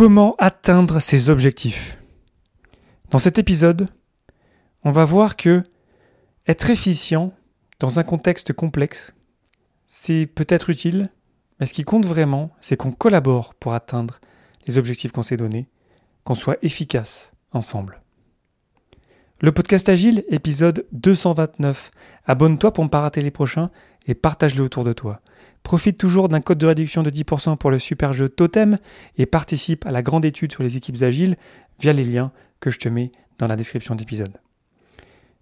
Comment atteindre ses objectifs Dans cet épisode, on va voir que être efficient dans un contexte complexe, c'est peut-être utile, mais ce qui compte vraiment, c'est qu'on collabore pour atteindre les objectifs qu'on s'est donnés, qu'on soit efficace ensemble. Le podcast Agile, épisode 229. Abonne-toi pour ne pas rater les prochains et partage-le autour de toi. Profite toujours d'un code de réduction de 10% pour le super jeu Totem et participe à la grande étude sur les équipes agiles via les liens que je te mets dans la description d'épisode.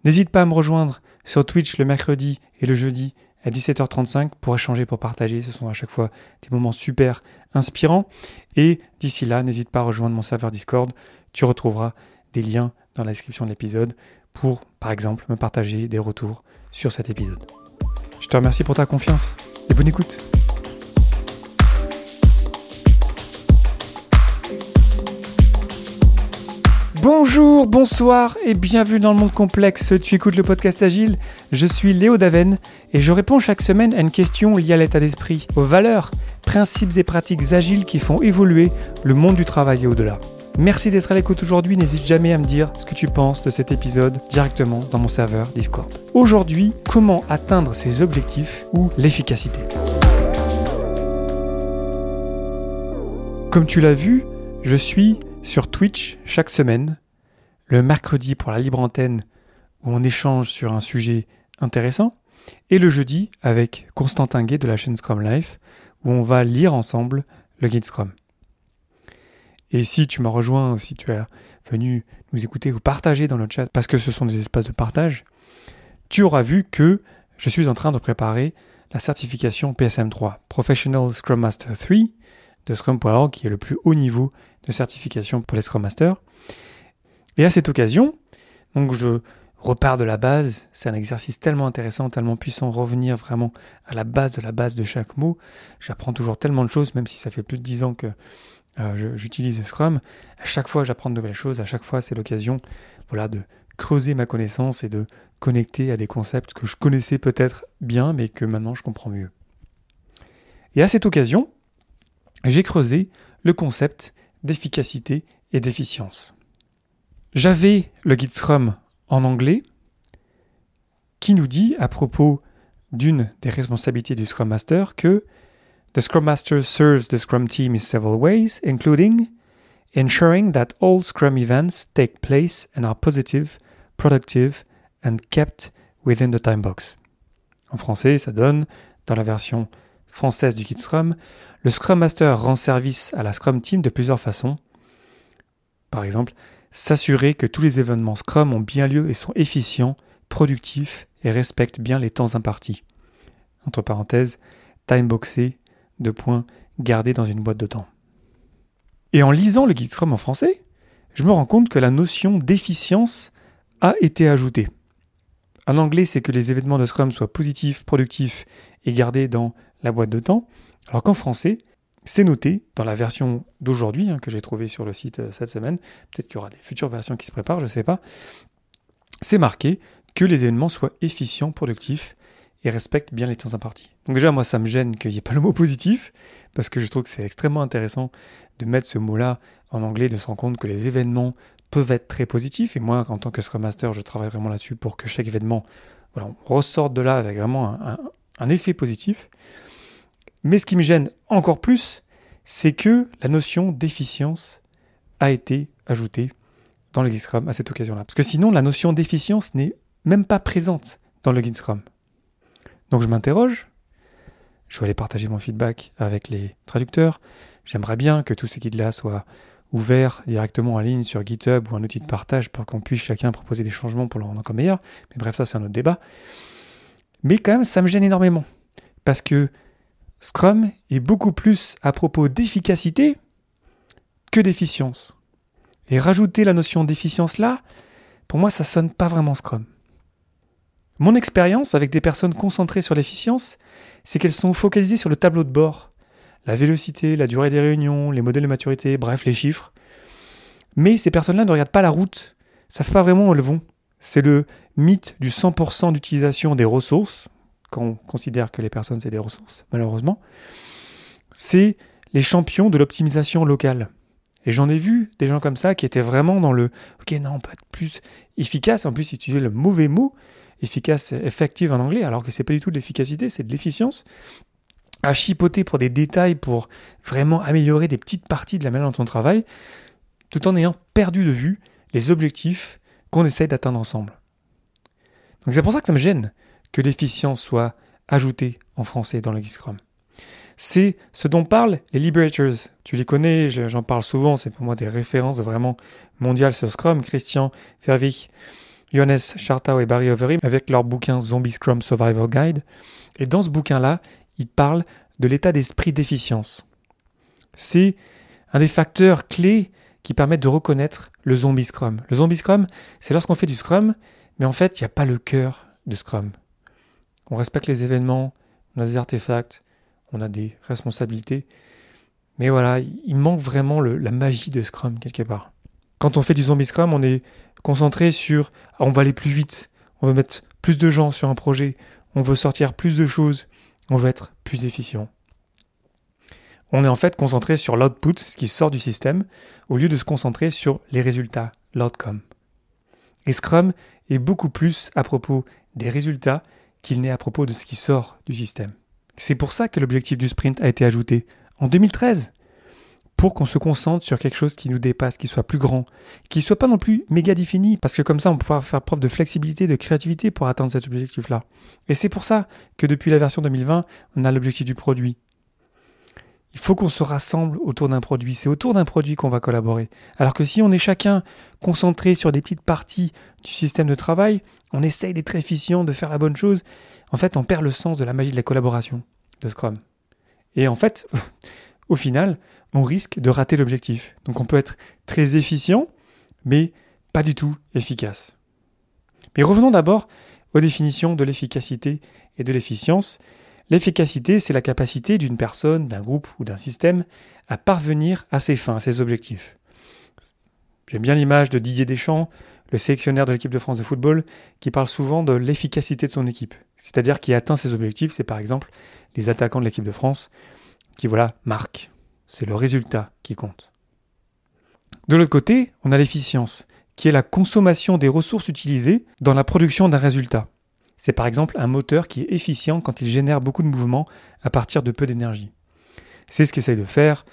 N'hésite pas à me rejoindre sur Twitch le mercredi et le jeudi à 17h35 pour échanger, pour partager. Ce sont à chaque fois des moments super inspirants. Et d'ici là, n'hésite pas à rejoindre mon serveur Discord. Tu retrouveras des liens dans la description de l'épisode pour, par exemple, me partager des retours sur cet épisode. Je te remercie pour ta confiance et bonne écoute. Bonjour, bonsoir et bienvenue dans le monde complexe. Tu écoutes le podcast Agile. Je suis Léo Daven et je réponds chaque semaine à une question liée à l'état d'esprit, aux valeurs, principes et pratiques agiles qui font évoluer le monde du travail et au-delà. Merci d'être à l'écoute aujourd'hui. N'hésite jamais à me dire ce que tu penses de cet épisode directement dans mon serveur Discord. Aujourd'hui, comment atteindre ses objectifs ou l'efficacité? Comme tu l'as vu, je suis sur Twitch chaque semaine, le mercredi pour la libre antenne où on échange sur un sujet intéressant, et le jeudi avec Constantin Gay de la chaîne Scrum Life où on va lire ensemble le guide Scrum. Et si tu m'as rejoint, si tu es venu nous écouter ou partager dans le chat, parce que ce sont des espaces de partage, tu auras vu que je suis en train de préparer la certification PSM3, Professional Scrum Master 3 de Scrum.org, qui est le plus haut niveau de certification pour les Scrum Masters. Et à cette occasion, donc je repars de la base, c'est un exercice tellement intéressant, tellement puissant, revenir vraiment à la base de la base de chaque mot. J'apprends toujours tellement de choses, même si ça fait plus de dix ans que euh, j'utilise Scrum. À chaque fois, j'apprends de nouvelles choses. À chaque fois, c'est l'occasion voilà, de creuser ma connaissance et de connecter à des concepts que je connaissais peut-être bien, mais que maintenant je comprends mieux. Et à cette occasion, j'ai creusé le concept d'efficacité et d'efficience. J'avais le guide Scrum en anglais qui nous dit à propos d'une des responsabilités du Scrum Master que The Scrum Master serves the Scrum team in several ways, including ensuring that all Scrum events take place and are positive, productive, and kept within the time box. En français, ça donne, dans la version française du kit Scrum, le Scrum Master rend service à la Scrum Team de plusieurs façons. Par exemple, s'assurer que tous les événements Scrum ont bien lieu et sont efficients, productifs et respectent bien les temps impartis. Entre parenthèses, timeboxé, de points gardés dans une boîte de temps. Et en lisant le Scrum en français, je me rends compte que la notion d'efficience a été ajoutée. En anglais, c'est que les événements de Scrum soient positifs, productifs et gardés dans la boîte de temps, alors qu'en français, c'est noté dans la version d'aujourd'hui hein, que j'ai trouvée sur le site euh, cette semaine. Peut-être qu'il y aura des futures versions qui se préparent, je ne sais pas. C'est marqué que les événements soient efficients, productifs et respectent bien les temps impartis. Donc déjà, moi, ça me gêne qu'il n'y ait pas le mot positif, parce que je trouve que c'est extrêmement intéressant de mettre ce mot-là en anglais, de se rendre compte que les événements peuvent être très positifs. Et moi, en tant que Scrum Master, je travaille vraiment là-dessus pour que chaque événement ressorte de là avec vraiment un, effet positif. Mais ce qui me gêne encore plus, c'est que la notion d'efficience a été ajoutée dans le Scrum à cette occasion-là. Parce que sinon, la notion d'efficience n'est même pas présente dans le Scrum. Donc je m'interroge, je vais aller partager mon feedback avec les traducteurs. J'aimerais bien que tous ces guides-là soient ouverts directement en ligne sur GitHub ou un outil de partage pour qu'on puisse chacun proposer des changements pour le rendre encore meilleur. Mais bref, ça c'est un autre débat. Mais quand même, ça me gêne énormément. Parce que Scrum est beaucoup plus à propos d'efficacité que d'efficience. Et rajouter la notion d'efficience là, pour moi, ça sonne pas vraiment Scrum. Mon expérience avec des personnes concentrées sur l'efficience, c'est qu'elles sont focalisées sur le tableau de bord. La vélocité, la durée des réunions, les modèles de maturité, bref, les chiffres. Mais ces personnes-là ne regardent pas la route, savent pas vraiment où elles vont. C'est le mythe du 100% d'utilisation des ressources, quand on considère que les personnes c'est des ressources, malheureusement. C'est les champions de l'optimisation locale. Et j'en ai vu des gens comme ça qui étaient vraiment dans le OK, non, on peut être plus efficace. En plus, ils utilisaient le mauvais mot, efficace, effective en anglais, alors que c'est pas du tout de l'efficacité, c'est de l'efficience. À chipoter pour des détails, pour vraiment améliorer des petites parties de la manière dont on travaille, tout en ayant perdu de vue les objectifs qu'on essaye d'atteindre ensemble. Donc c'est pour ça que ça me gêne que l'efficience soit ajoutée en français dans le Scrum. C'est ce dont parlent les Liberators. Tu les connais, j'en parle souvent, c'est pour moi des références vraiment mondiales sur Scrum. Christian Fervich, Johannes Schartau et Barry Overeem avec leur bouquin Zombie Scrum Survivor Guide. Et dans ce bouquin-là, ils parlent de l'état d'esprit d'efficience. C'est un des facteurs clés qui permettent de reconnaître le zombie Scrum. Le zombie Scrum, c'est lorsqu'on fait du Scrum, mais en fait, il n'y a pas le cœur de Scrum. On respecte les événements, on a des artefacts, on a des responsabilités. Mais voilà, il manque vraiment la magie de Scrum quelque part. Quand on fait du zombie Scrum, on est concentré sur ah, on va aller plus vite, on veut mettre plus de gens sur un projet, on veut sortir plus de choses, on veut être plus efficient. On est en fait concentré sur l'output, ce qui sort du système, au lieu de se concentrer sur les résultats, l'outcome. Et Scrum est beaucoup plus à propos des résultats qu'il n'est à propos de ce qui sort du système. C'est pour ça que l'objectif du sprint a été ajouté en 2013, pour qu'on se concentre sur quelque chose qui nous dépasse, qui soit plus grand, qui soit pas non plus méga défini, parce que comme ça on pourra faire preuve de flexibilité, de créativité pour atteindre cet objectif-là. Et c'est pour ça que depuis la version 2020, on a l'objectif du produit, il faut qu'on se rassemble autour d'un produit. C'est autour d'un produit qu'on va collaborer. Alors que si on est chacun concentré sur des petites parties du système de travail, on essaye d'être efficient, de faire la bonne chose, en fait, on perd le sens de la magie de la collaboration de Scrum. Et en fait, au final, on risque de rater l'objectif. Donc on peut être très efficient, mais pas du tout efficace. Mais revenons d'abord aux définitions de l'efficacité et de l'efficience. L'efficacité, c'est la capacité d'une personne, d'un groupe ou d'un système à parvenir à ses fins, à ses objectifs. J'aime bien l'image de Didier Deschamps, le sélectionneur de l'équipe de France de football, qui parle souvent de l'efficacité de son équipe. C'est-à-dire qui atteint ses objectifs, c'est par exemple les attaquants de l'équipe de France qui, voilà, marquent. C'est le résultat qui compte. De l'autre côté, on a l'efficience, qui est la consommation des ressources utilisées dans la production d'un résultat. C'est par exemple un moteur qui est efficient quand il génère beaucoup de mouvements à partir de peu d'énergie. C'est ce qu'essayent de faire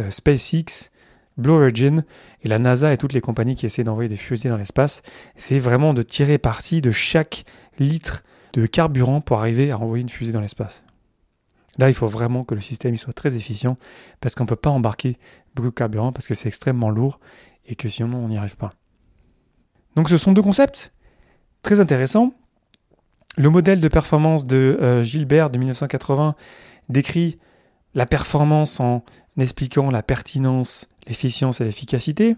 euh, SpaceX, Blue Origin et la NASA et toutes les compagnies qui essaient d'envoyer des fusées dans l'espace. C'est vraiment de tirer parti de chaque litre de carburant pour arriver à envoyer une fusée dans l'espace. Là, il faut vraiment que le système soit très efficient parce qu'on ne peut pas embarquer beaucoup de carburant parce que c'est extrêmement lourd et que sinon on n'y arrive pas. Donc ce sont deux concepts très intéressants le modèle de performance de euh, Gilbert de 1980 décrit la performance en expliquant la pertinence, l'efficience et l'efficacité,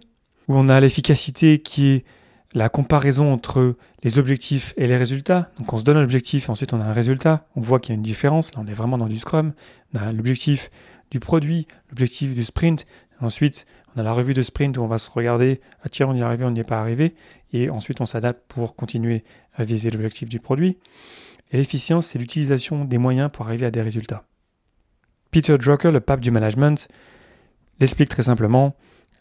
où on a l'efficacité qui est la comparaison entre les objectifs et les résultats. Donc on se donne un objectif, ensuite on a un résultat, on voit qu'il y a une différence, là on est vraiment dans du Scrum, on a l'objectif du produit, l'objectif du sprint, ensuite on a la revue de sprint où on va se regarder, ah tiens on y est arrivé, on n'y est pas arrivé, et ensuite on s'adapte pour continuer à viser l'objectif du produit. Et l'efficience, c'est l'utilisation des moyens pour arriver à des résultats. Peter Drucker, le pape du management, l'explique très simplement.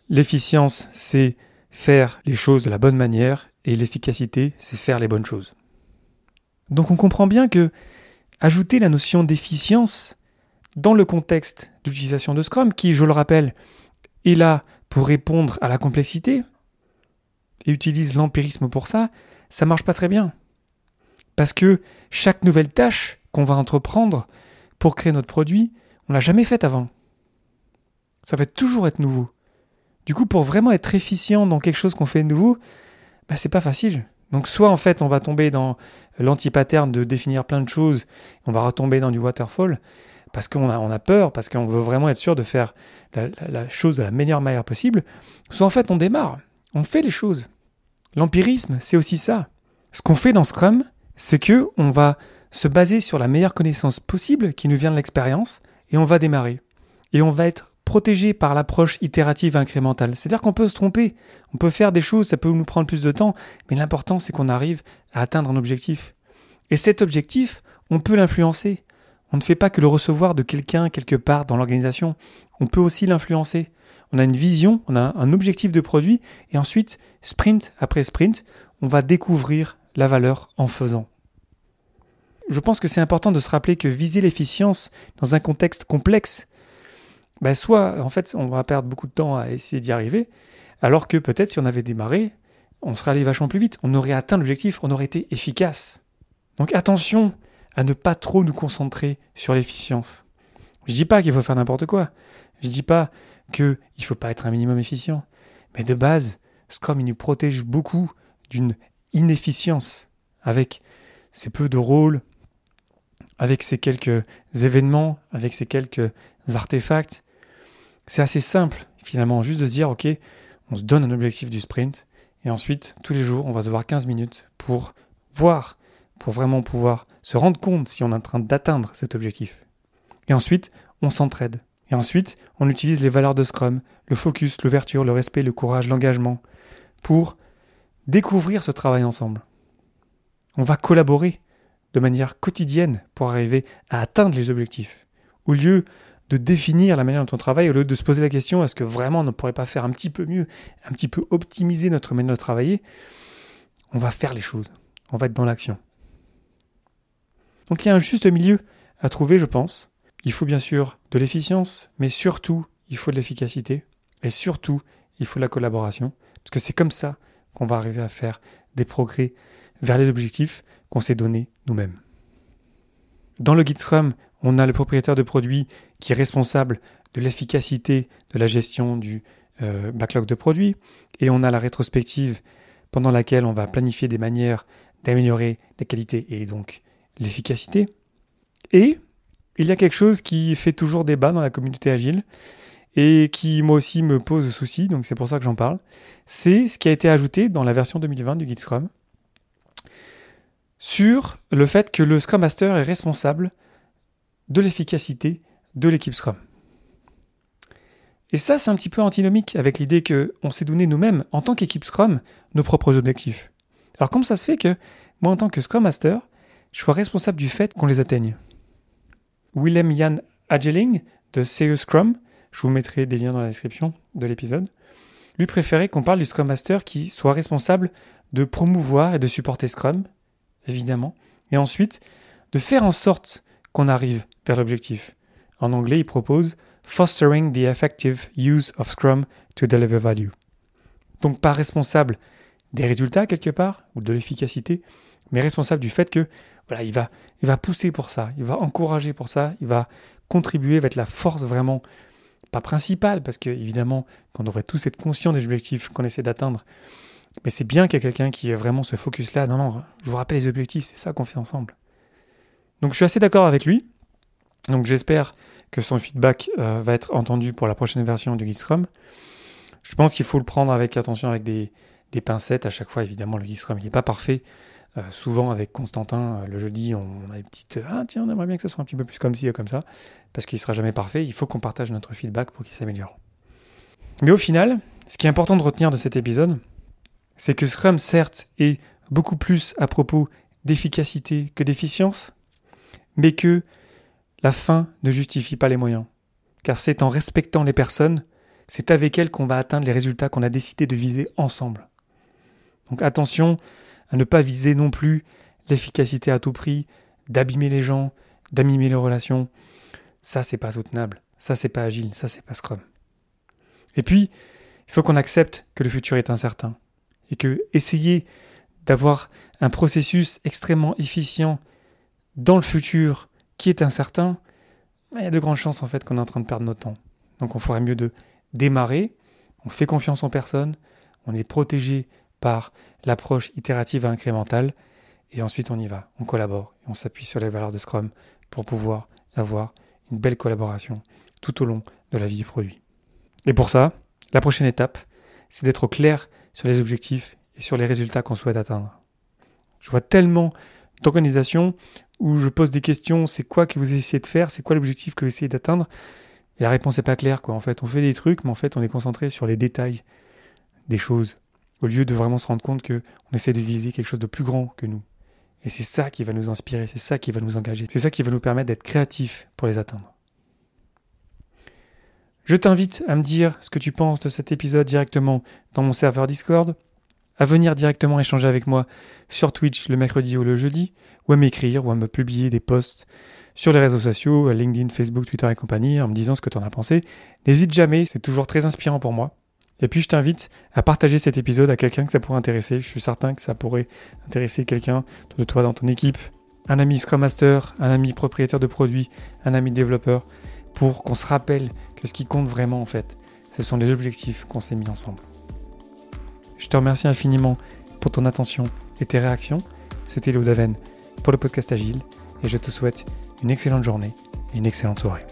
L'efficience, c'est faire les choses de la bonne manière et l'efficacité, c'est faire les bonnes choses. Donc on comprend bien que ajouter la notion d'efficience dans le contexte d'utilisation de Scrum, qui, je le rappelle, est là pour répondre à la complexité, et utilise l'empirisme pour ça, ça marche pas très bien. Parce que chaque nouvelle tâche qu'on va entreprendre pour créer notre produit, on l'a jamais faite avant. Ça va toujours être nouveau. Du coup, pour vraiment être efficient dans quelque chose qu'on fait de nouveau, bah, c'est pas facile. Donc, soit en fait, on va tomber dans l'anti-pattern de définir plein de choses, on va retomber dans du waterfall, parce qu'on a, peur, parce qu'on veut vraiment être sûr de faire la chose de la meilleure manière possible, soit en fait, on démarre, on fait les choses. L'empirisme, c'est aussi ça. Ce qu'on fait dans Scrum, c'est que on va se baser sur la meilleure connaissance possible qui nous vient de l'expérience et on va démarrer. Et on va être protégé par l'approche itérative incrémentale. C'est-à-dire qu'on peut se tromper, on peut faire des choses, ça peut nous prendre plus de temps, mais l'important c'est qu'on arrive à atteindre un objectif. Et cet objectif, on peut l'influencer. On ne fait pas que le recevoir de quelqu'un quelque part dans l'organisation, on peut aussi l'influencer. on a une vision, on a un objectif de produit, et ensuite, sprint après sprint, on va découvrir la valeur en faisant. Je pense que c'est important de se rappeler que viser l'efficience dans un contexte complexe, ben soit en fait on va perdre beaucoup de temps à essayer d'y arriver, alors que peut-être si on avait démarré, on serait allé vachement plus vite, on aurait atteint l'objectif, on aurait été efficace. Donc attention à ne pas trop nous concentrer sur l'efficience. Je dis pas qu'il faut faire n'importe quoi. Je dis pas qu'il ne faut pas être un minimum efficient. Mais de base, Scrum il nous protège beaucoup d'une inefficience avec ses peu de rôles, avec ses quelques événements, avec ses quelques artefacts. C'est assez simple finalement, juste de se dire ok, on se donne un objectif du sprint et ensuite tous les jours on va se voir 15 minutes pour voir, pour vraiment pouvoir se rendre compte si on est en train d'atteindre cet objectif. Et ensuite on s'entraide. Et ensuite, on utilise les valeurs de Scrum, le focus, l'ouverture, le respect, le courage, l'engagement, pour découvrir ce travail ensemble. On va collaborer de manière quotidienne pour arriver à atteindre les objectifs. Au lieu de définir la manière dont on travaille, au lieu de se poser la question est-ce que vraiment on ne pourrait pas faire un petit peu mieux, un petit peu optimiser notre manière de travailler, on va faire les choses. On va être dans l'action. Donc il y a un juste milieu à trouver, je pense, il faut bien sûr de l'efficience, mais surtout, il faut de l'efficacité. Et surtout, il faut de la collaboration. Parce que c'est comme ça qu'on va arriver à faire des progrès vers les objectifs qu'on s'est donnés nous-mêmes. Dans le Guide Scrum, on a le propriétaire de produit qui est responsable de l'efficacité de la gestion du euh, backlog de produits. Et on a la rétrospective pendant laquelle on va planifier des manières d'améliorer la qualité et donc l'efficacité. Et il y a quelque chose qui fait toujours débat dans la communauté agile et qui moi aussi me pose souci, donc c'est pour ça que j'en parle. C'est ce qui a été ajouté dans la version 2020 du Guide Scrum sur le fait que le Scrum Master est responsable de l'efficacité de l'équipe Scrum. Et ça, c'est un petit peu antinomique avec l'idée qu'on s'est donné nous-mêmes, en tant qu'équipe Scrum, nos propres objectifs. Alors comment ça se fait que moi, en tant que Scrum Master, je sois responsable du fait qu'on les atteigne? Willem Jan Ageling de Serious Scrum, je vous mettrai des liens dans la description de l'épisode, lui préférait qu'on parle du Scrum Master qui soit responsable de promouvoir et de supporter Scrum, évidemment, et ensuite de faire en sorte qu'on arrive vers l'objectif. En anglais, il propose Fostering the effective use of Scrum to deliver value. Donc pas responsable des résultats quelque part, ou de l'efficacité, mais responsable du fait que voilà, il va, il va pousser pour ça, il va encourager pour ça, il va contribuer, va être la force vraiment, pas principale, parce que évidemment, qu'on devrait tous être conscients des objectifs qu'on essaie d'atteindre, mais c'est bien qu'il y ait quelqu'un qui ait vraiment ce focus-là. Non, non, je vous rappelle les objectifs, c'est ça qu'on fait ensemble. Donc je suis assez d'accord avec lui. Donc j'espère que son feedback euh, va être entendu pour la prochaine version du Guide Scrum. Je pense qu'il faut le prendre avec attention, avec des, pincettes à chaque fois. Évidemment, le Guide Scrum, n'est pas parfait. Euh, souvent avec Constantin, euh, le jeudi, on, a des petites Ah tiens, on aimerait bien que ça soit un petit peu plus comme ci comme ça, parce qu'il ne sera jamais parfait. Il faut qu'on partage notre feedback pour qu'il s'améliore. Mais au final, ce qui est important de retenir de cet épisode, c'est que Scrum, certes, est beaucoup plus à propos d'efficacité que d'efficience, mais que la fin ne justifie pas les moyens. Car c'est en respectant les personnes, c'est avec elles qu'on va atteindre les résultats qu'on a décidé de viser ensemble. Donc attention à ne pas viser non plus l'efficacité à tout prix, d'abîmer les gens, d'abîmer les relations. Ça, c'est pas soutenable. Ça, c'est pas agile. Ça, c'est pas Scrum. Et puis, il faut qu'on accepte que le futur est incertain. Et que essayer d'avoir un processus extrêmement efficient dans le futur qui est incertain, il y a de grandes chances en fait qu'on est en train de perdre notre temps. Donc on ferait mieux de démarrer, on fait confiance en personne, on est protégé par l'approche itérative et incrémentale. Et ensuite, on y va, on collabore et on s'appuie sur les valeurs de Scrum pour pouvoir avoir une belle collaboration tout au long de la vie du produit. Et pour ça, la prochaine étape, c'est d'être clair sur les objectifs et sur les résultats qu'on souhaite atteindre. Je vois tellement d'organisations où je pose des questions, c'est quoi que vous essayez de faire, c'est quoi l'objectif que vous essayez d'atteindre Et la réponse n'est pas claire, quoi. En fait, on fait des trucs, mais en fait, on est concentré sur les détails des choses au lieu de vraiment se rendre compte qu'on essaie de viser quelque chose de plus grand que nous. Et c'est ça qui va nous inspirer, c'est ça qui va nous engager, c'est ça qui va nous permettre d'être créatifs pour les atteindre. Je t'invite à me dire ce que tu penses de cet épisode directement dans mon serveur Discord, à venir directement échanger avec moi sur Twitch le mercredi ou le jeudi, ou à m'écrire ou à me publier des posts sur les réseaux sociaux, LinkedIn, Facebook, Twitter et compagnie, en me disant ce que tu en as pensé. N'hésite jamais, c'est toujours très inspirant pour moi. Et puis je t'invite à partager cet épisode à quelqu'un que ça pourrait intéresser. Je suis certain que ça pourrait intéresser quelqu'un de toi dans ton équipe, un ami Scrum Master, un ami propriétaire de produits, un ami développeur, pour qu'on se rappelle que ce qui compte vraiment en fait, ce sont les objectifs qu'on s'est mis ensemble. Je te remercie infiniment pour ton attention et tes réactions. C'était Léo Daven pour le podcast Agile et je te souhaite une excellente journée et une excellente soirée.